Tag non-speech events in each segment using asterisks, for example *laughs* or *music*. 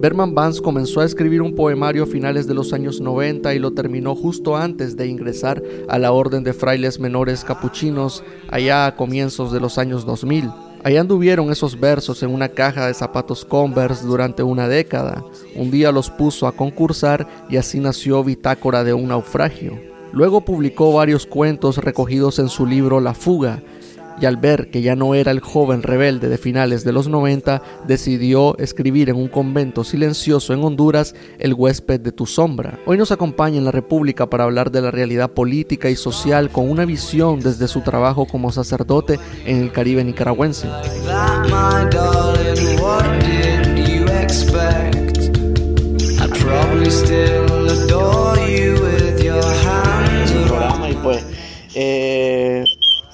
Berman Vance comenzó a escribir un poemario a finales de los años 90 y lo terminó justo antes de ingresar a la Orden de Frailes Menores Capuchinos allá a comienzos de los años 2000. Allá anduvieron esos versos en una caja de zapatos Converse durante una década. Un día los puso a concursar y así nació Bitácora de un naufragio. Luego publicó varios cuentos recogidos en su libro La fuga, y al ver que ya no era el joven rebelde de finales de los 90, decidió escribir en un convento silencioso en Honduras El huésped de tu sombra. Hoy nos acompaña en la República para hablar de la realidad política y social con una visión desde su trabajo como sacerdote en el Caribe nicaragüense.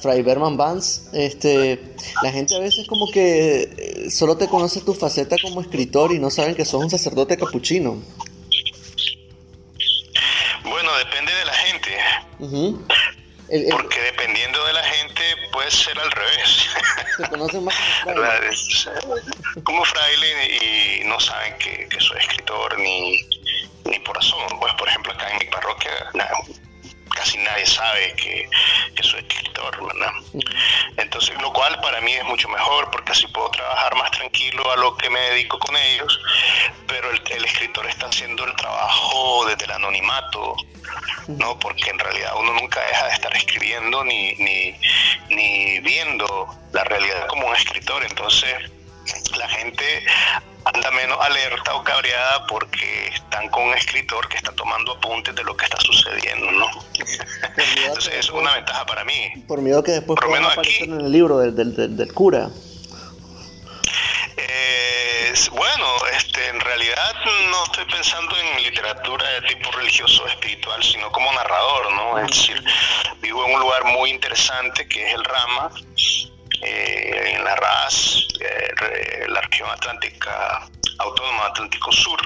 Fray Berman Vance, este, la gente a veces como que eh, solo te conoce tu faceta como escritor y no saben que sos un sacerdote capuchino. Bueno, depende de la gente. Porque dependiendo de la gente puede ser al revés. Te conocen más como *laughs* fraile. y no saben que, soy escritor ni, ni por razón. Pues, por ejemplo, acá en mi parroquia, casi nadie sabe que, soy escritor, ¿verdad? Entonces, lo cual para mí es mucho mejor porque así puedo trabajar más tranquilo a lo que me dedico con ellos, pero el, escritor está haciendo el trabajo desde el anonimato, ¿no? Porque en realidad uno nunca deja de estar escribiendo ni, ni, ni viendo la realidad como un escritor, entonces la gente anda menos alerta o cabreada porque están con un escritor que está tomando apuntes de lo que está sucediendo, ¿no? Entonces es una ventaja para mí. Por miedo que después por menos aquí, en el libro del, del, del, cura. Eh, bueno, este, en realidad no estoy pensando en literatura de tipo religioso o espiritual, sino como narrador, ¿no? Es decir, vivo en un lugar muy interesante que es el Rama, eh, en la RAS, la región atlántica autónoma Atlántico Sur.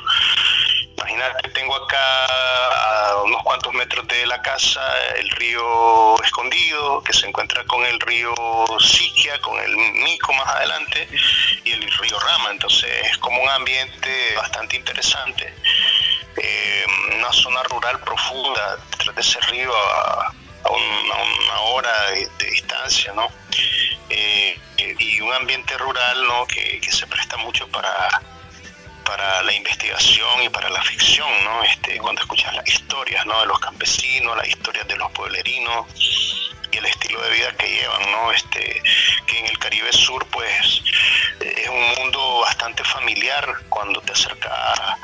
Imagínate, tengo acá a unos cuantos metros de la casa el río Escondido, que se encuentra con el río Siquia, con el Mico más adelante, y el río Rama. Entonces es como un ambiente bastante interesante. Eh, una zona rural profunda detrás de ese río a, una hora de, distancia, ¿no? Eh, y un ambiente rural, ¿no? Que, se presta mucho para para la investigación y para la ficción, ¿no? Este, cuando escuchas las historias, ¿no? De los campesinos, las historias de los pueblerinos y el estilo de vida que llevan, ¿no? Este, que en el Caribe Sur, pues, es un mundo bastante familiar cuando te acercas a,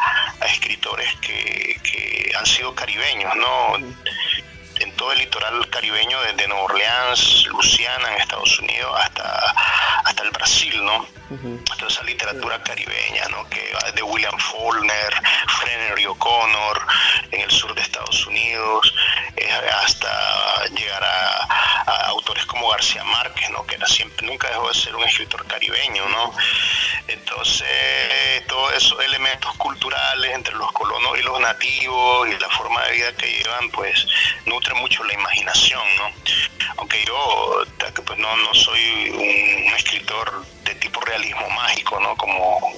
escritores que, que, han sido caribeños, ¿no? Todo el litoral caribeño, desde Nueva Orleans, Luciana, en Estados Unidos, hasta, hasta el Brasil, ¿no? toda esa literatura caribeña, ¿no? que desde William Faulkner, Flannery O'Connor en el sur de Estados Unidos, eh, hasta llegar a, autores como García Márquez, ¿no? que era siempre, nunca dejó de ser un escritor caribeño. ¿no? Entonces, esos elementos culturales entre los colonos y los nativos y la forma de vida que llevan, pues nutren mucho la imaginación. ¿no? Aunque yo pues, no, no soy un escritor de tipo realismo mágico, ¿no? Como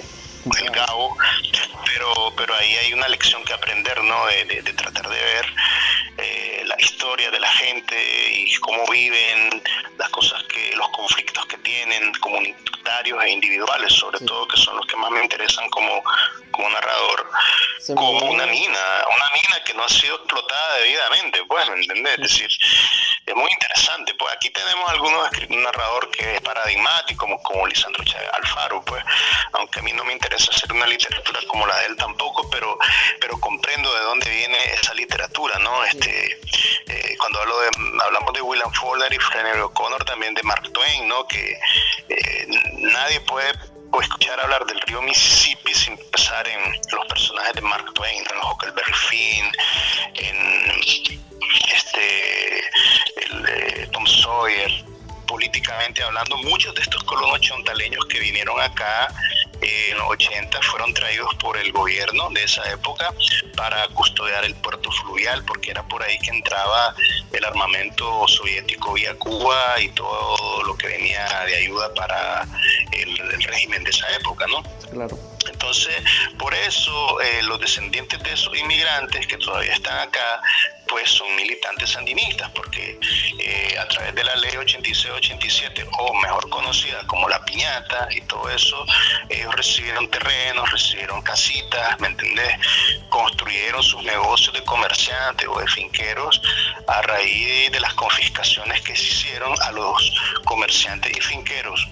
el Gabo, pero, pero ahí hay una lección que aprender, ¿no? De, tratar de ver historia de la gente y cómo viven, las cosas que, los conflictos que tienen, comunitarios e individuales, sobre todo, que son los que más me interesan como, como narrador, como una mina, una mina que no ha sido explotada debidamente, bueno, ¿entendés? Es decir, es muy interesante, pues aquí tenemos algunos un narrador que es paradigmático, como, como Lisandro Chávez Alfaro, pues, aunque a mí no me interesa hacer una literatura como la de él tampoco, pero, pero comprendo de dónde viene esa literatura, ¿no? Este, eh, cuando hablo de, hablamos de William Faulkner y Flannery O'Connor, también de Mark Twain, ¿no? Que eh, nadie puede escuchar hablar del río Mississippi sin pensar en los personajes de Mark Twain, en Huckleberry Finn, en este el, Tom Sawyer, políticamente hablando, muchos de estos colonos chontaleños que vinieron acá eh, en los 80 fueron traídos por el gobierno de esa época para custodiar el puerto fluvial, porque era por ahí que entraba el armamento soviético vía Cuba y todo lo que venía de ayuda para el del régimen de esa época, ¿no? Claro. Entonces, por eso eh, los descendientes de esos inmigrantes que todavía están acá, pues son militantes sandinistas, porque eh, a través de la ley 86-87, o mejor conocida como la piñata y todo eso, ellos recibieron terrenos, recibieron casitas, ¿me entendés? Construyeron sus negocios de comerciantes o de finqueros a raíz de las confiscaciones que se hicieron a los comerciantes y finqueros.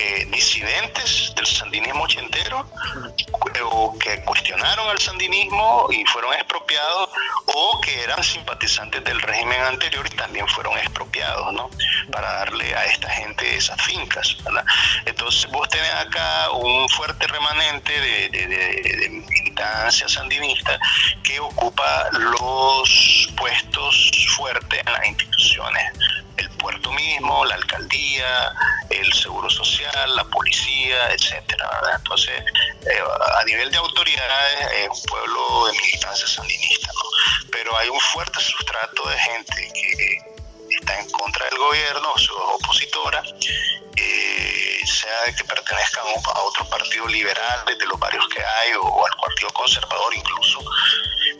Eh, disidentes del sandinismo ochentero o que cuestionaron al sandinismo y fueron expropiados o que eran simpatizantes del régimen anterior y también fueron expropiados, ¿no? Para darle a esta gente esas fincas, ¿verdad? Entonces vos tenés acá un fuerte remanente de, de militancia sandinista que ocupa los puestos fuertes en las instituciones puerto mismo, la alcaldía, el seguro social, la policía, etcétera. Entonces, eh, a nivel de autoridades es un pueblo de militancia sandinista, ¿no? Pero hay un fuerte sustrato de gente que está en contra del gobierno, o opositora, eh, sea que pertenezcan a otro partido liberal, de los varios que hay, o al partido conservador incluso,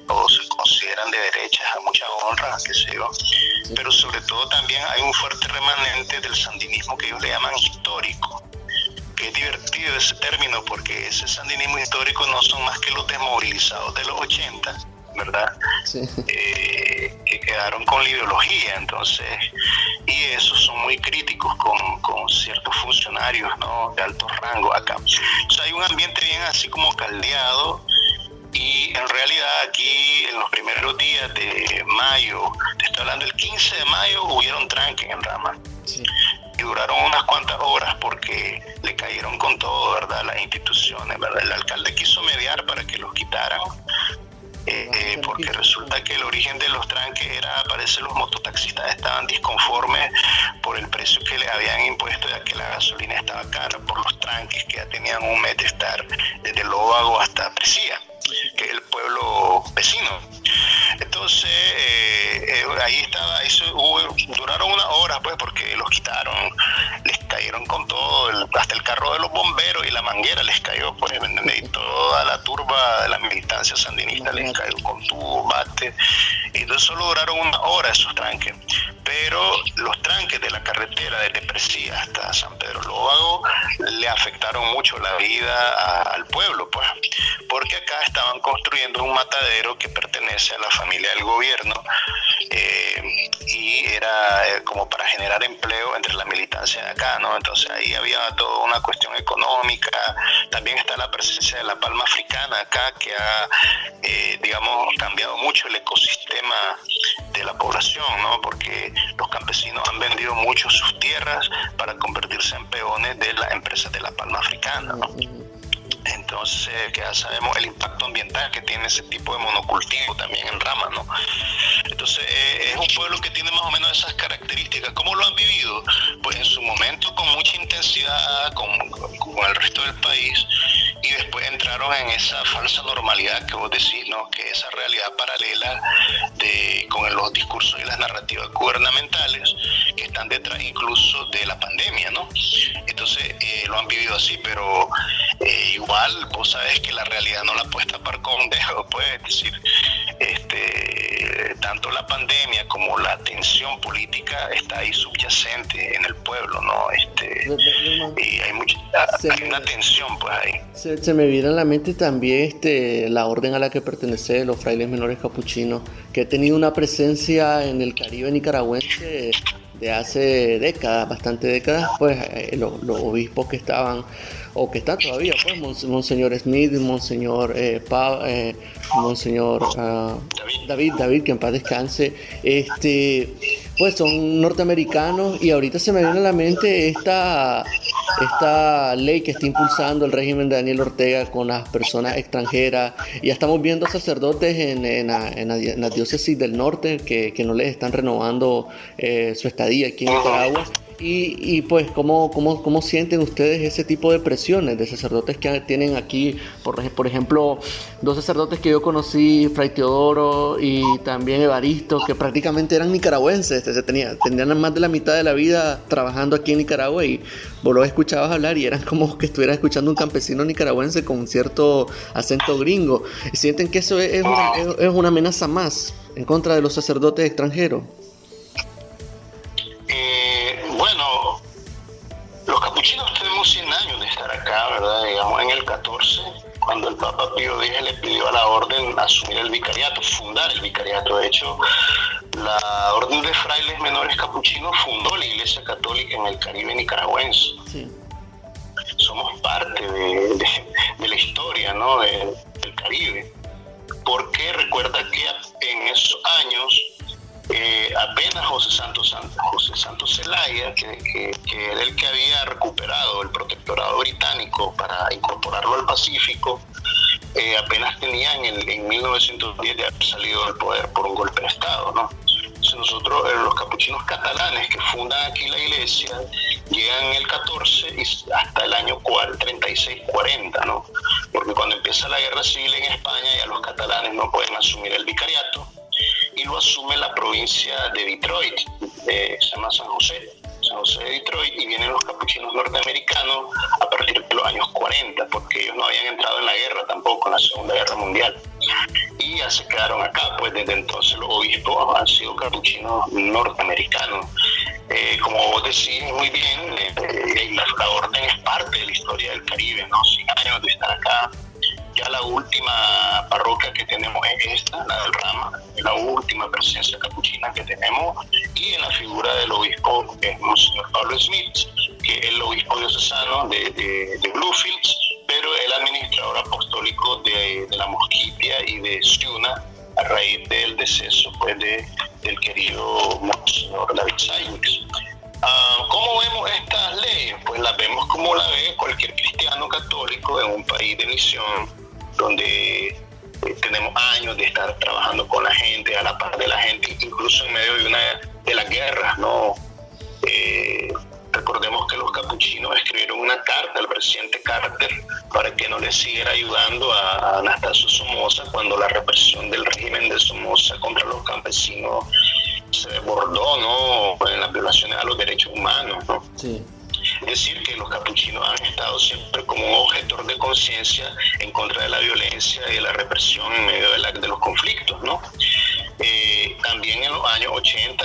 o se consideran de derechas a mucha honra, qué sé yo, pero sobre todo también hay un fuerte remanente del sandinismo que ellos le llaman histórico, que es divertido ese término porque ese sandinismo histórico no son más que los desmovilizados de los 80, ¿verdad? Eh, que quedaron con la ideología, entonces, y esos son muy críticos con, con ciertos funcionarios ¿no? de alto rango acá. O sea, hay un ambiente bien así como caldeado y en realidad aquí en los primeros días de mayo, te estoy hablando el 15 de mayo, hubieron tranques en Rama. Y duraron unas cuantas horas porque le cayeron con todo, ¿verdad? Las instituciones, ¿verdad? El alcalde quiso mediar para que los quitaran, eh, eh, porque resulta que el origen de los tranques era, parece los mototaxistas estaban disconformes por el precio que le habían impuesto, ya que la gasolina estaba cara, por los tranques que ya tenían un mes de estar desde Lóvago hasta Presía que el pueblo vecino. Entonces, eh, eh, ahí estaba, eso duraron una hora, pues, porque los quitaron, cayeron con todo, hasta el carro de los bomberos y la manguera les cayó, pues, y toda la turba de la militancia sandinista les cayó con tu bate. Y entonces solo duraron una hora esos tranques. Pero los tranques de la carretera desde Presía hasta San Pedro Lóvago le afectaron mucho la vida al pueblo, pues, porque acá estaban construyendo un matadero que pertenece a la familia del gobierno eh, y era eh, como para generar empleo entre la militancia de acá, Entonces ahí había toda una cuestión económica, también está la presencia de la palma africana acá que ha, eh, digamos, cambiado mucho el ecosistema de la población, ¿no? Porque los campesinos han vendido mucho sus tierras para convertirse en peones de las empresas de la palma africana, ¿no? Entonces, que ya sabemos el impacto ambiental que tiene ese tipo de monocultivo también en ramas, ¿no? Entonces, eh, es un pueblo que tiene más o menos esas características. ¿Cómo lo han vivido? Pues en su momento con mucha intensidad, con, el resto del país, y después entraron en esa falsa normalidad que vos decís, ¿no? Que esa realidad paralela de, con los discursos y las narrativas gubernamentales están detrás incluso de la pandemia, ¿no? Entonces, eh, lo han vivido así, pero eh, igual vos sabes que la realidad no la puedes tapar con un dedo, *laughs* pues, decir, este, tanto la pandemia como la tensión política está ahí subyacente en el pueblo, ¿no? Este, y hay, mucha, hay una tensión, pues, ahí. Se, me viene a la mente también este, la orden a la que pertenece los frailes menores capuchinos, que ha tenido una presencia en el Caribe nicaragüense de hace décadas, bastante décadas, pues eh, los, los obispos que estaban o que está todavía, pues, Monseñor Smith, Monseñor, eh, eh Monseñor ah, David, David, que en paz descanse, este, pues son norteamericanos y ahorita se me viene a la mente esta, esta ley que está impulsando el régimen de Daniel Ortega con las personas extranjeras. Ya estamos viendo sacerdotes en, en, la, diócesis del norte que, que no les están renovando eh, su estadía aquí en Nicaragua Y, pues, ¿cómo, cómo, cómo sienten ustedes ese tipo de presiones de sacerdotes que tienen aquí? Por, por ejemplo, dos sacerdotes que yo conocí, Fray Teodoro y también Evaristo, que prácticamente eran nicaragüenses, se tenía, tenían más de la mitad de la vida trabajando aquí en Nicaragua y vos los escuchabas hablar y eran como que estuvieras escuchando un campesino nicaragüense con un cierto acento gringo. ¿Sienten que eso es, es una amenaza más en contra de los sacerdotes extranjeros? Cuando el Papa Pío X le pidió a la orden asumir el vicariato, fundar el vicariato. De hecho, la Orden de Frailes Menores Capuchinos fundó la Iglesia Católica en el Caribe nicaragüense. Somos parte de, la historia ¿no? del Caribe. Porque recuerda que en esos años eh, apenas José Santos, José Santos Zelaya, que, era el que había recuperado el protectorado británico para incorporarlo al Pacífico, eh, apenas tenía en, en 1910 de haber salido del poder por un golpe de Estado, ¿no? nosotros, eh, los capuchinos catalanes que fundan aquí la iglesia, llegan en el 14 y hasta el año 36-40, ¿no? Porque cuando empieza la guerra civil en España ya los catalanes no pueden asumir el vicariato y lo asume la provincia de Detroit, se llama San José, San José de Detroit, y vienen los capuchinos norteamericanos a partir de los años 40, porque ellos no habían entrado en la guerra tampoco, en la Segunda Guerra Mundial. Y ya se quedaron acá, pues desde entonces los obispos han sido capuchinos norteamericanos. Eh, como vos decís muy bien, eh, la, la, orden es parte de la historia del Caribe, ¿no? 100 años de estar acá, ya la última parroquia que tenemos es esta, la del Rama, la última presencia capuchina que tenemos, y en la figura del obispo es Monseñor Pablo Smith, que es el obispo diocesano de, de, Bluefields, pero el administrador apostólico de, la Mosquitia y de Ciuna, a raíz del deceso pues, de, del querido Monseñor David Sykes. Ah, ¿Cómo vemos estas leyes? Pues las vemos como la ve cualquier cristiano católico en un país de misión donde eh, tenemos años de estar trabajando con la gente, a la par de la gente, incluso en medio de una de las guerras, ¿no? Eh, recordemos que los capuchinos escribieron una carta al presidente Carter para que no le siguiera ayudando a, Anastasio Somoza cuando la represión del régimen de Somoza contra los campesinos se desbordó, ¿no? En las violaciones a los derechos humanos, ¿no? Sí. Decir, que los capuchinos han estado siempre como un objetor de conciencia en contra de la violencia y de la represión en medio de, los conflictos, ¿no? Eh, también en los años 80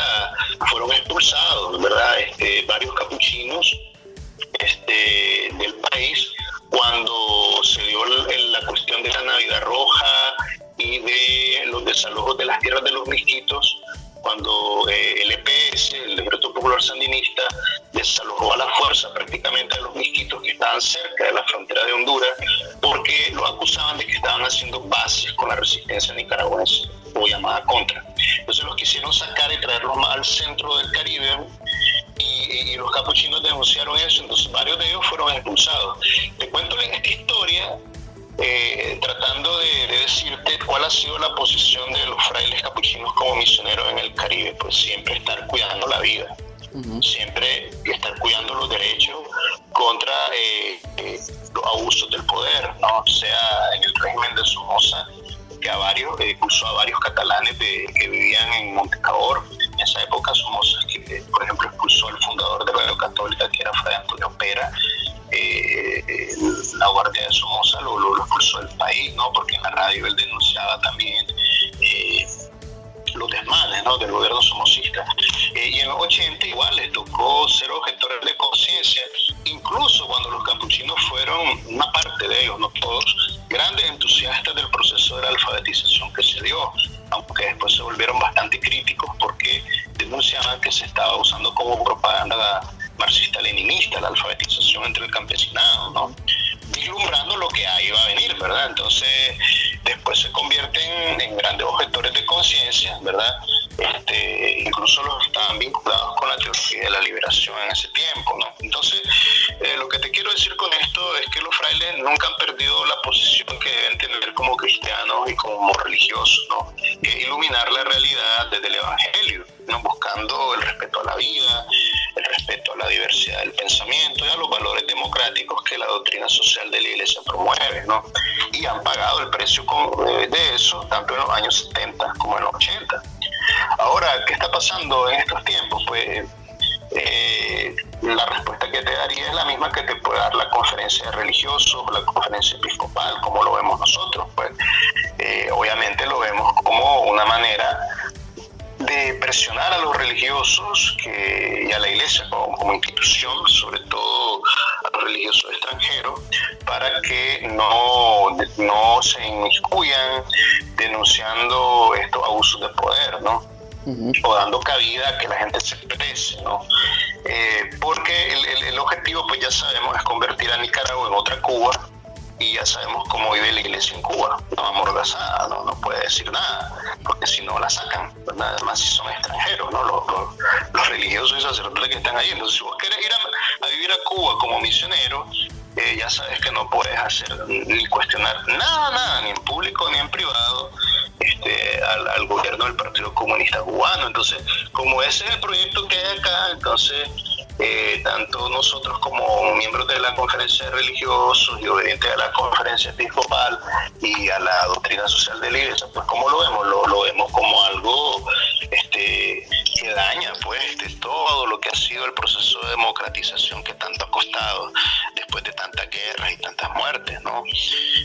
fueron expulsados, ¿verdad? Este, varios capuchinos este, del país cuando se dio la cuestión de la Navidad Roja y de los desalojos de las tierras de los misquitos, cuando eh, el EPS, el Decreto Popular Sandinista, desalojó a la fuerza prácticamente a los misquitos que estaban cerca de la frontera de Honduras porque lo acusaban de que estaban haciendo bases con la resistencia nicaragüense o llamada contra. Entonces los quisieron sacar y traerlos al centro del Caribe y, los capuchinos denunciaron eso, entonces varios de ellos fueron expulsados. Te cuento en esta historia eh, tratando de, decirte cuál ha sido la posición de los frailes capuchinos como misioneros en el Caribe, pues siempre estar cuidando la vida siempre estar cuidando los derechos contra eh, eh, los abusos del poder, ¿no? sea en el régimen de Somoza, que a varios, eh, a varios catalanes que vivían en Montecabor, en esa época Somoza, que por ejemplo expulsó al fundador de Radio Católica, que era Fray Antonio Pera, la Guardia de Somoza lo, lo, expulsó del país, ¿no? porque en la radio él denunciaba también los desmanes ¿no? del gobierno somocista. Eh, y en los 80 igual les tocó ser objetores de ¿no? Y han pagado el precio de eso, tanto en los años 70 como en los 80. Ahora, ¿qué está pasando en estos tiempos? Pues eh, la respuesta que te daría es la misma que te puede dar la conferencia de religiosos, la conferencia episcopal, como lo vemos nosotros. Pues eh, obviamente lo vemos como una manera de presionar a los religiosos que, y a la iglesia como, institución, sobre todo a los religiosos para que no, no se inmiscuyan denunciando estos abusos de poder, ¿no? o dando cabida a que la gente se exprese, ¿no? Eh, porque el, el, objetivo, pues ya sabemos, es convertir a Nicaragua en otra Cuba y ya sabemos cómo vive la iglesia en Cuba, no amordazada, no, no puede decir nada, porque si no la sacan, nada más si son extranjeros, ¿no? Los, los, religiosos y sacerdotes que están ahí. Entonces, si vos querés ir a, vivir a Cuba como misionero, eh, ya sabes que no puedes hacer ni cuestionar nada, nada, ni en público ni en privado, este, al, gobierno del Partido Comunista Cubano. Entonces, como ese es el proyecto que hay acá, entonces eh, tanto nosotros como miembros de la conferencia de religiosos y obedientes a la conferencia episcopal y a la doctrina social de la iglesia, pues como lo vemos, lo, lo vemos como algo daña pues de todo lo que ha sido el proceso de democratización que tanto ha costado después de tantas guerras y tantas muertes, ¿no?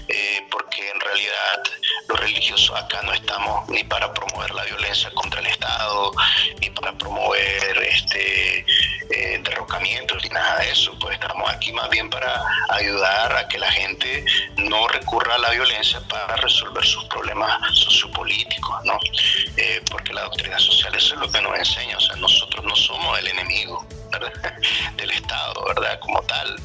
Eh, porque en realidad los religiosos acá no estamos ni para promover la violencia contra el Estado, ni para promover ni nada de eso, pues estamos aquí más bien para ayudar a que la gente no recurra a la violencia para resolver sus problemas sociopolíticos, ¿no? Eh, porque la doctrina social eso es lo que nos enseña, o sea, nosotros no somos el enemigo *laughs* del Estado, ¿verdad? Como tal.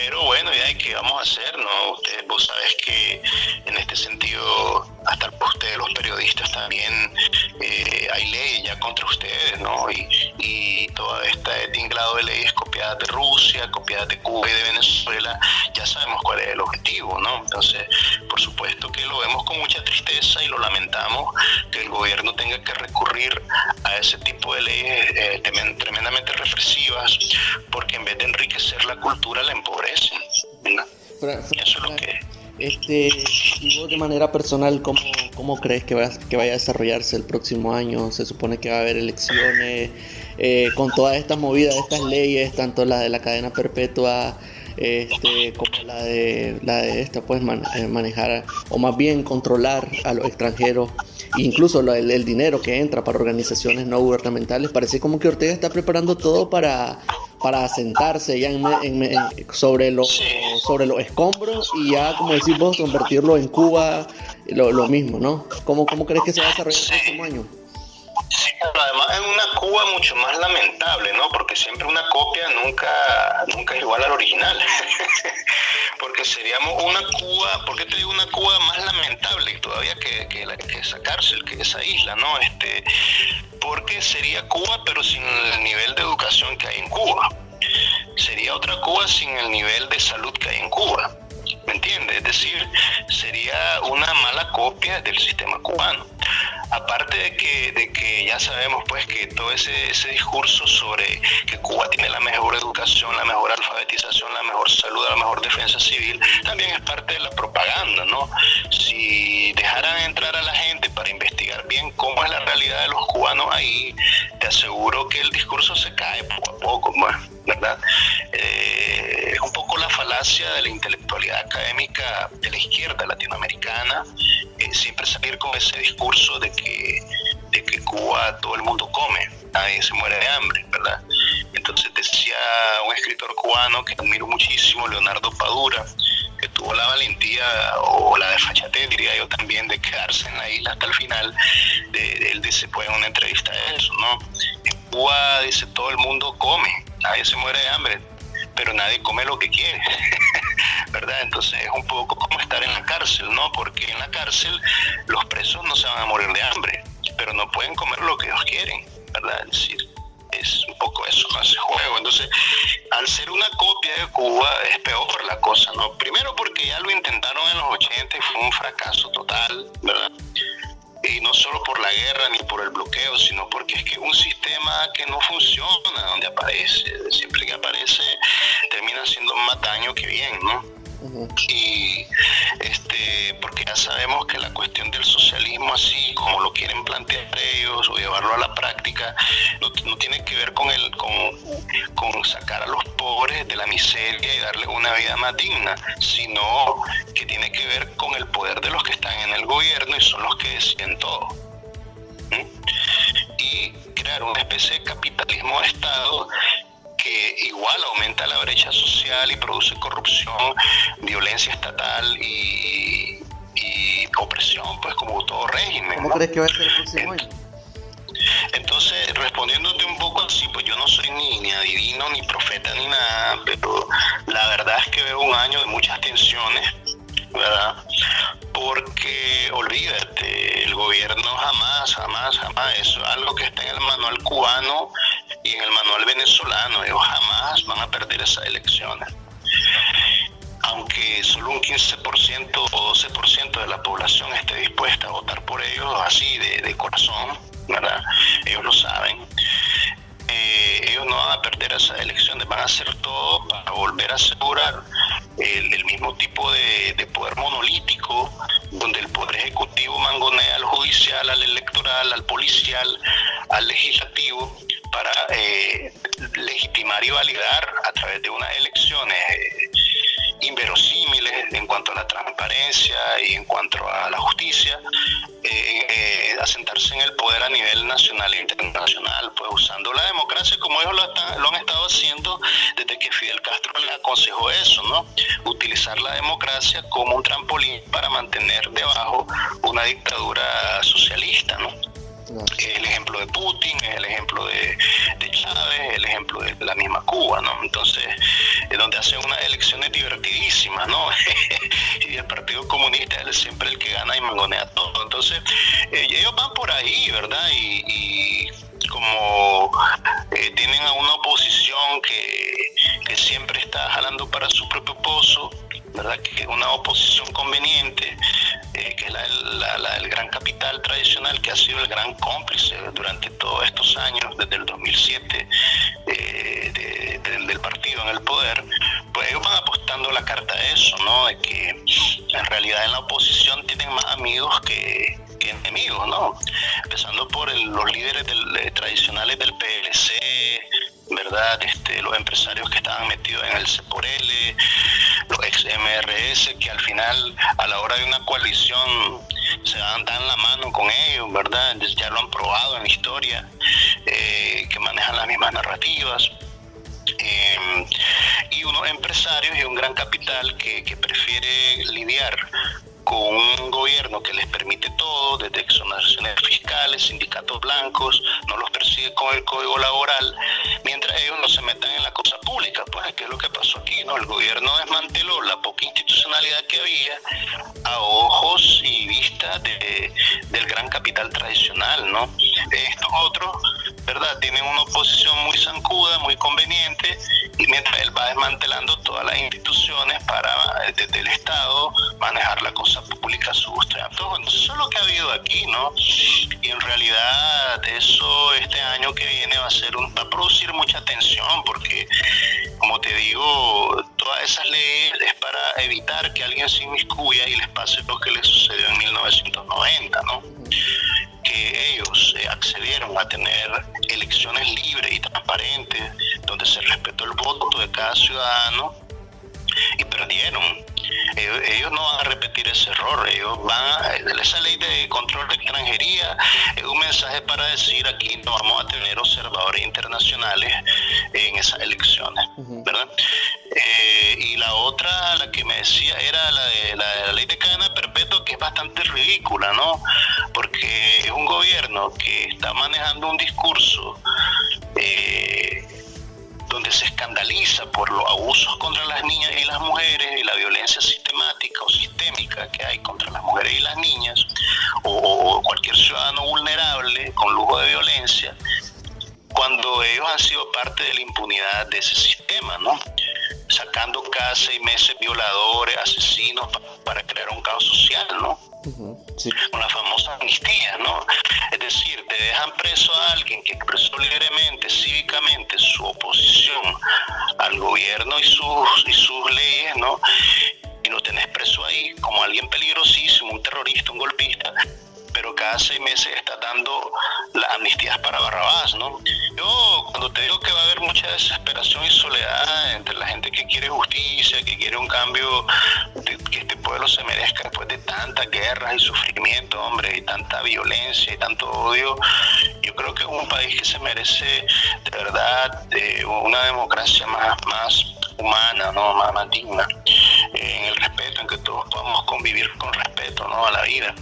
Pero bueno, ya qué vamos a hacer, ¿no? Usted, vos sabes que en este sentido, hasta ustedes los periodistas también eh, hay leyes ya contra ustedes, ¿no? Y, y toda esta tinglado de leyes copiadas de Rusia, copiadas de Cuba y de Venezuela, ya sabemos cuál es el objetivo, ¿no? Entonces, por supuesto que lo vemos con mucha tristeza y lo lamentamos que el gobierno tenga que recurrir a ese tipo de leyes eh, tremendamente represivas, porque en vez de enriquecer la cultura la empobrecen. Eso es lo que... Este, y vos de manera personal, ¿cómo, cómo crees que, va, que vaya a desarrollarse el próximo año? Se supone que va a haber elecciones, eh, con todas estas movidas, estas leyes, tanto la de la cadena perpetua, este, como la de, la de esta, pues eh, manejar, o más bien controlar a los extranjeros incluso el, dinero que entra para organizaciones no gubernamentales. Parece como que Ortega está preparando todo para, para asentarse ya sobre, los, sobre los escombros y ya, como decís vos, convertirlo en Cuba, lo, lo mismo, ¿no? ¿Cómo, ¿Cómo crees que se va a desarrollar el próximo año? Sí, además es una Cuba mucho más lamentable, ¿no? Porque siempre una copia nunca, nunca es igual al original. *laughs* Porque seríamos una Cuba, ¿por qué te digo una Cuba más lamentable todavía que, que, la, que esa cárcel, que esa isla, ¿no? Este, porque sería Cuba pero sin el nivel de educación que hay en Cuba. Sería otra Cuba sin el nivel de salud que hay en Cuba. ¿Me entiendes? Es decir, sería una mala copia del sistema cubano aparte de que, de que ya sabemos pues que todo ese, ese discurso sobre que Cuba tiene la mejor educación, la mejor alfabetización, la mejor salud, la mejor defensa civil, también es parte de la propaganda, ¿no? Si dejaran entrar a la gente para investigar bien cómo es la realidad de los cubanos ahí, te aseguro que el discurso se cae poco a poco, ¿verdad? Eh, es un poco la falacia de la intelectualidad académica de la izquierda latinoamericana, eh, siempre salir con ese discurso de que, de que Cuba todo el mundo come, nadie se muere de hambre, ¿verdad? Entonces decía un escritor cubano que admiro muchísimo, Leonardo Padura, tuvo la valentía o la desfachatez, diría yo también, de quedarse en la isla hasta el final. De, él dice, pues en una entrevista eso, ¿no? En Cuba, dice, todo el mundo come, nadie se muere de hambre, pero nadie come lo que quiere. *laughs* ¿verdad? Entonces es un poco como estar en la cárcel, ¿no? Porque en la cárcel los presos no se van a morir de hambre, pero no pueden comer lo que ellos quieren, ¿verdad? Es decir, un poco eso, *laughs* ¿no? Ese juego. Entonces, al ser una copia de Cuba, es peor la cosa, ¿no? Primero porque ya lo intentaron en los 80 y fue un fracaso total, ¿verdad? y no solo por la guerra ni por el bloqueo, sino porque es que un sistema que no funciona donde aparece, siempre que aparece termina haciendo más daño que bien, ¿no? Y este, porque ya sabemos que la cuestión del socialismo así, como lo quieren plantear ellos o llevarlo a la práctica, no, tiene que ver con, el, con, con sacar a los pobres de la miseria y darles una vida más digna, sino que tiene que ver con el poder de los que están en el gobierno y son los que deciden todo. Y crear una especie de capitalismo de Estado que igual aumenta la brecha social y produce corrupción, violencia estatal y, opresión, pues como todo régimen. ¿Cómo crees que va a ser el próximo año? Entonces, respondiéndote un poco así, pues yo no soy ni, ni adivino, ni profeta, ni nada, pero la verdad es que veo un año de muchas tensiones, ¿verdad? Porque olvídate, el gobierno jamás, jamás, jamás, eso es algo que está en el manual cubano y en el manual venezolano, esas elecciones. Aunque solo un 15% o 12% de la población esté dispuesta a votar por ellos así de, corazón, ¿verdad? Ellos lo saben. Eh, ellos no van a perder esas elecciones, van a hacer todo para volver a asegurar el, mismo tipo de, poder monolítico, donde el poder ejecutivo mangonea al judicial, al electoral, al policial, al legislativo, para eh, legitimar y validar a través de unas elecciones eh, inverosímiles en cuanto a la transparencia y en cuanto a la justicia, eh, asentarse en el poder a nivel nacional e internacional, pues usando la democracia como ellos lo, lo, han estado haciendo desde que Fidel Castro le aconsejó eso, ¿no? Utilizar la democracia como un trampolín para mantener debajo una dictadura socialista, ¿no? El ejemplo de Putin, el ejemplo de, Chávez, el ejemplo de la misma Cuba, ¿no? Entonces, es donde hacen unas elecciones divertidísimas, ¿no? *laughs* y el Partido Comunista es siempre el que gana y mangonea todo. Entonces, eh, ellos van por ahí, ¿verdad? Y, como eh, tienen a una oposición que, que siempre está jalando para su propio pozo, ¿verdad? Que una oposición conveniente, eh, que es la, del gran capital tradicional, que ha sido el gran cómplice durante todos estos años, desde el 2007, eh, del partido en el poder, pues ellos van apostando la carta a eso, ¿no? De que en realidad en la oposición tienen más amigos que, enemigos, ¿no? Empezando por los líderes tradicionales del PLC, ¿verdad? Este, los empresarios que estaban metidos en el C4L, los ex MRS, que al final, a la hora de una coalición, se dan, dan la mano con ellos, ¿verdad? Ya lo han probado en la historia, eh, que manejan las mismas narrativas. Em, y unos empresarios y un gran capital que, que prefiere lidiar con un gobierno que les permite todo, desde exoneraciones fiscales, sindicatos blancos, no los persigue con el código laboral, mientras ellos no se metan en la cosa pública, pues que es lo que pasó aquí, ¿no? El gobierno desmanteló la poca institucionalidad que había a ojos y vista de, del gran capital tradicional, ¿no? Estos otros, ¿verdad? Tienen una oposición muy zancuda, muy conveniente, y mientras él va desmantelando todas las instituciones para, desde el Estado, manejar la cosa pública a su gusto eso es lo que ha habido aquí, ¿no? Y en realidad, eso este año que viene va a ser un, va a producir mucha tensión, porque, como te digo, todas esas leyes es para evitar que alguien se inmiscuya y les pase lo que les sucedió en 1990, ¿no? Que ellos eh, accedieron a tener elecciones libres y transparentes, donde se respetó el voto de cada ciudadano y perdieron. Ellos, no van a repetir ese error, ellos van a, esa ley de control de extranjería es un mensaje para decir aquí no vamos a tener observadores internacionales en esas elecciones, ¿verdad? Eh, y la otra, la que me decía, era la de la, ley de cadena perpetua, que es bastante ridícula, ¿no? Porque es un gobierno que está manejando un discurso eh, donde se escandaliza por los abusos contra las niñas y las mujeres y la violencia sistemática o sistémica que hay contra las mujeres y las niñas, o, cualquier ciudadano vulnerable con lujo de violencia, cuando ellos han sido parte de la impunidad de ese sistema, ¿no? Sacando cada seis meses violadores, asesinos, para crear un caos social, ¿no? Con la famosa amnistía, ¿no? Es decir, te preso a alguien que expresó libremente, cívicamente, su oposición al gobierno y sus, y sus leyes, ¿no? Y lo tenés preso ahí como alguien peligrosísimo, un terrorista, un golpista, pero cada seis meses está dando las amnistías para Barrabás, ¿no? Yo cuando te digo que va a haber mucha desesperación y soledad entre la gente que quiere justicia, que quiere un cambio, que este pueblo se merezca después de tantas guerras y sufrimiento, hombre, y tanta violencia y tanto odio, yo creo que es un país que se merece de verdad una democracia más, más humana, ¿no? más, más digna, en el respeto, en que todos podamos convivir con respeto ¿no? a la vida.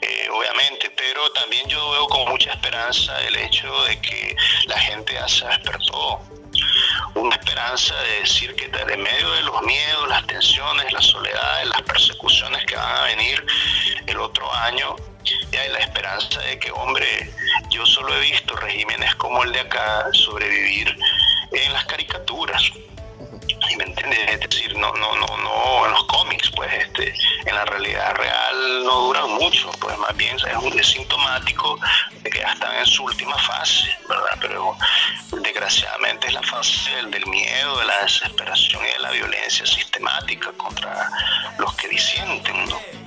Eh, obviamente, pero también yo veo con mucha esperanza el hecho de que la gente ya se despertó. Una esperanza de decir que en medio de los miedos, las tensiones, las soledades, las persecuciones que van a venir el otro año, ya hay la esperanza de que, hombre, yo solo he visto regímenes como el de acá sobrevivir en las caricaturas Es decir, no, no, no, no en los cómics, pues este, en la realidad real no duran mucho, pues más bien es, un, sintomático de que ya están en su última fase, ¿verdad? Pero desgraciadamente es la fase del, miedo, de la desesperación y de la violencia sistemática contra los que disienten, ¿no?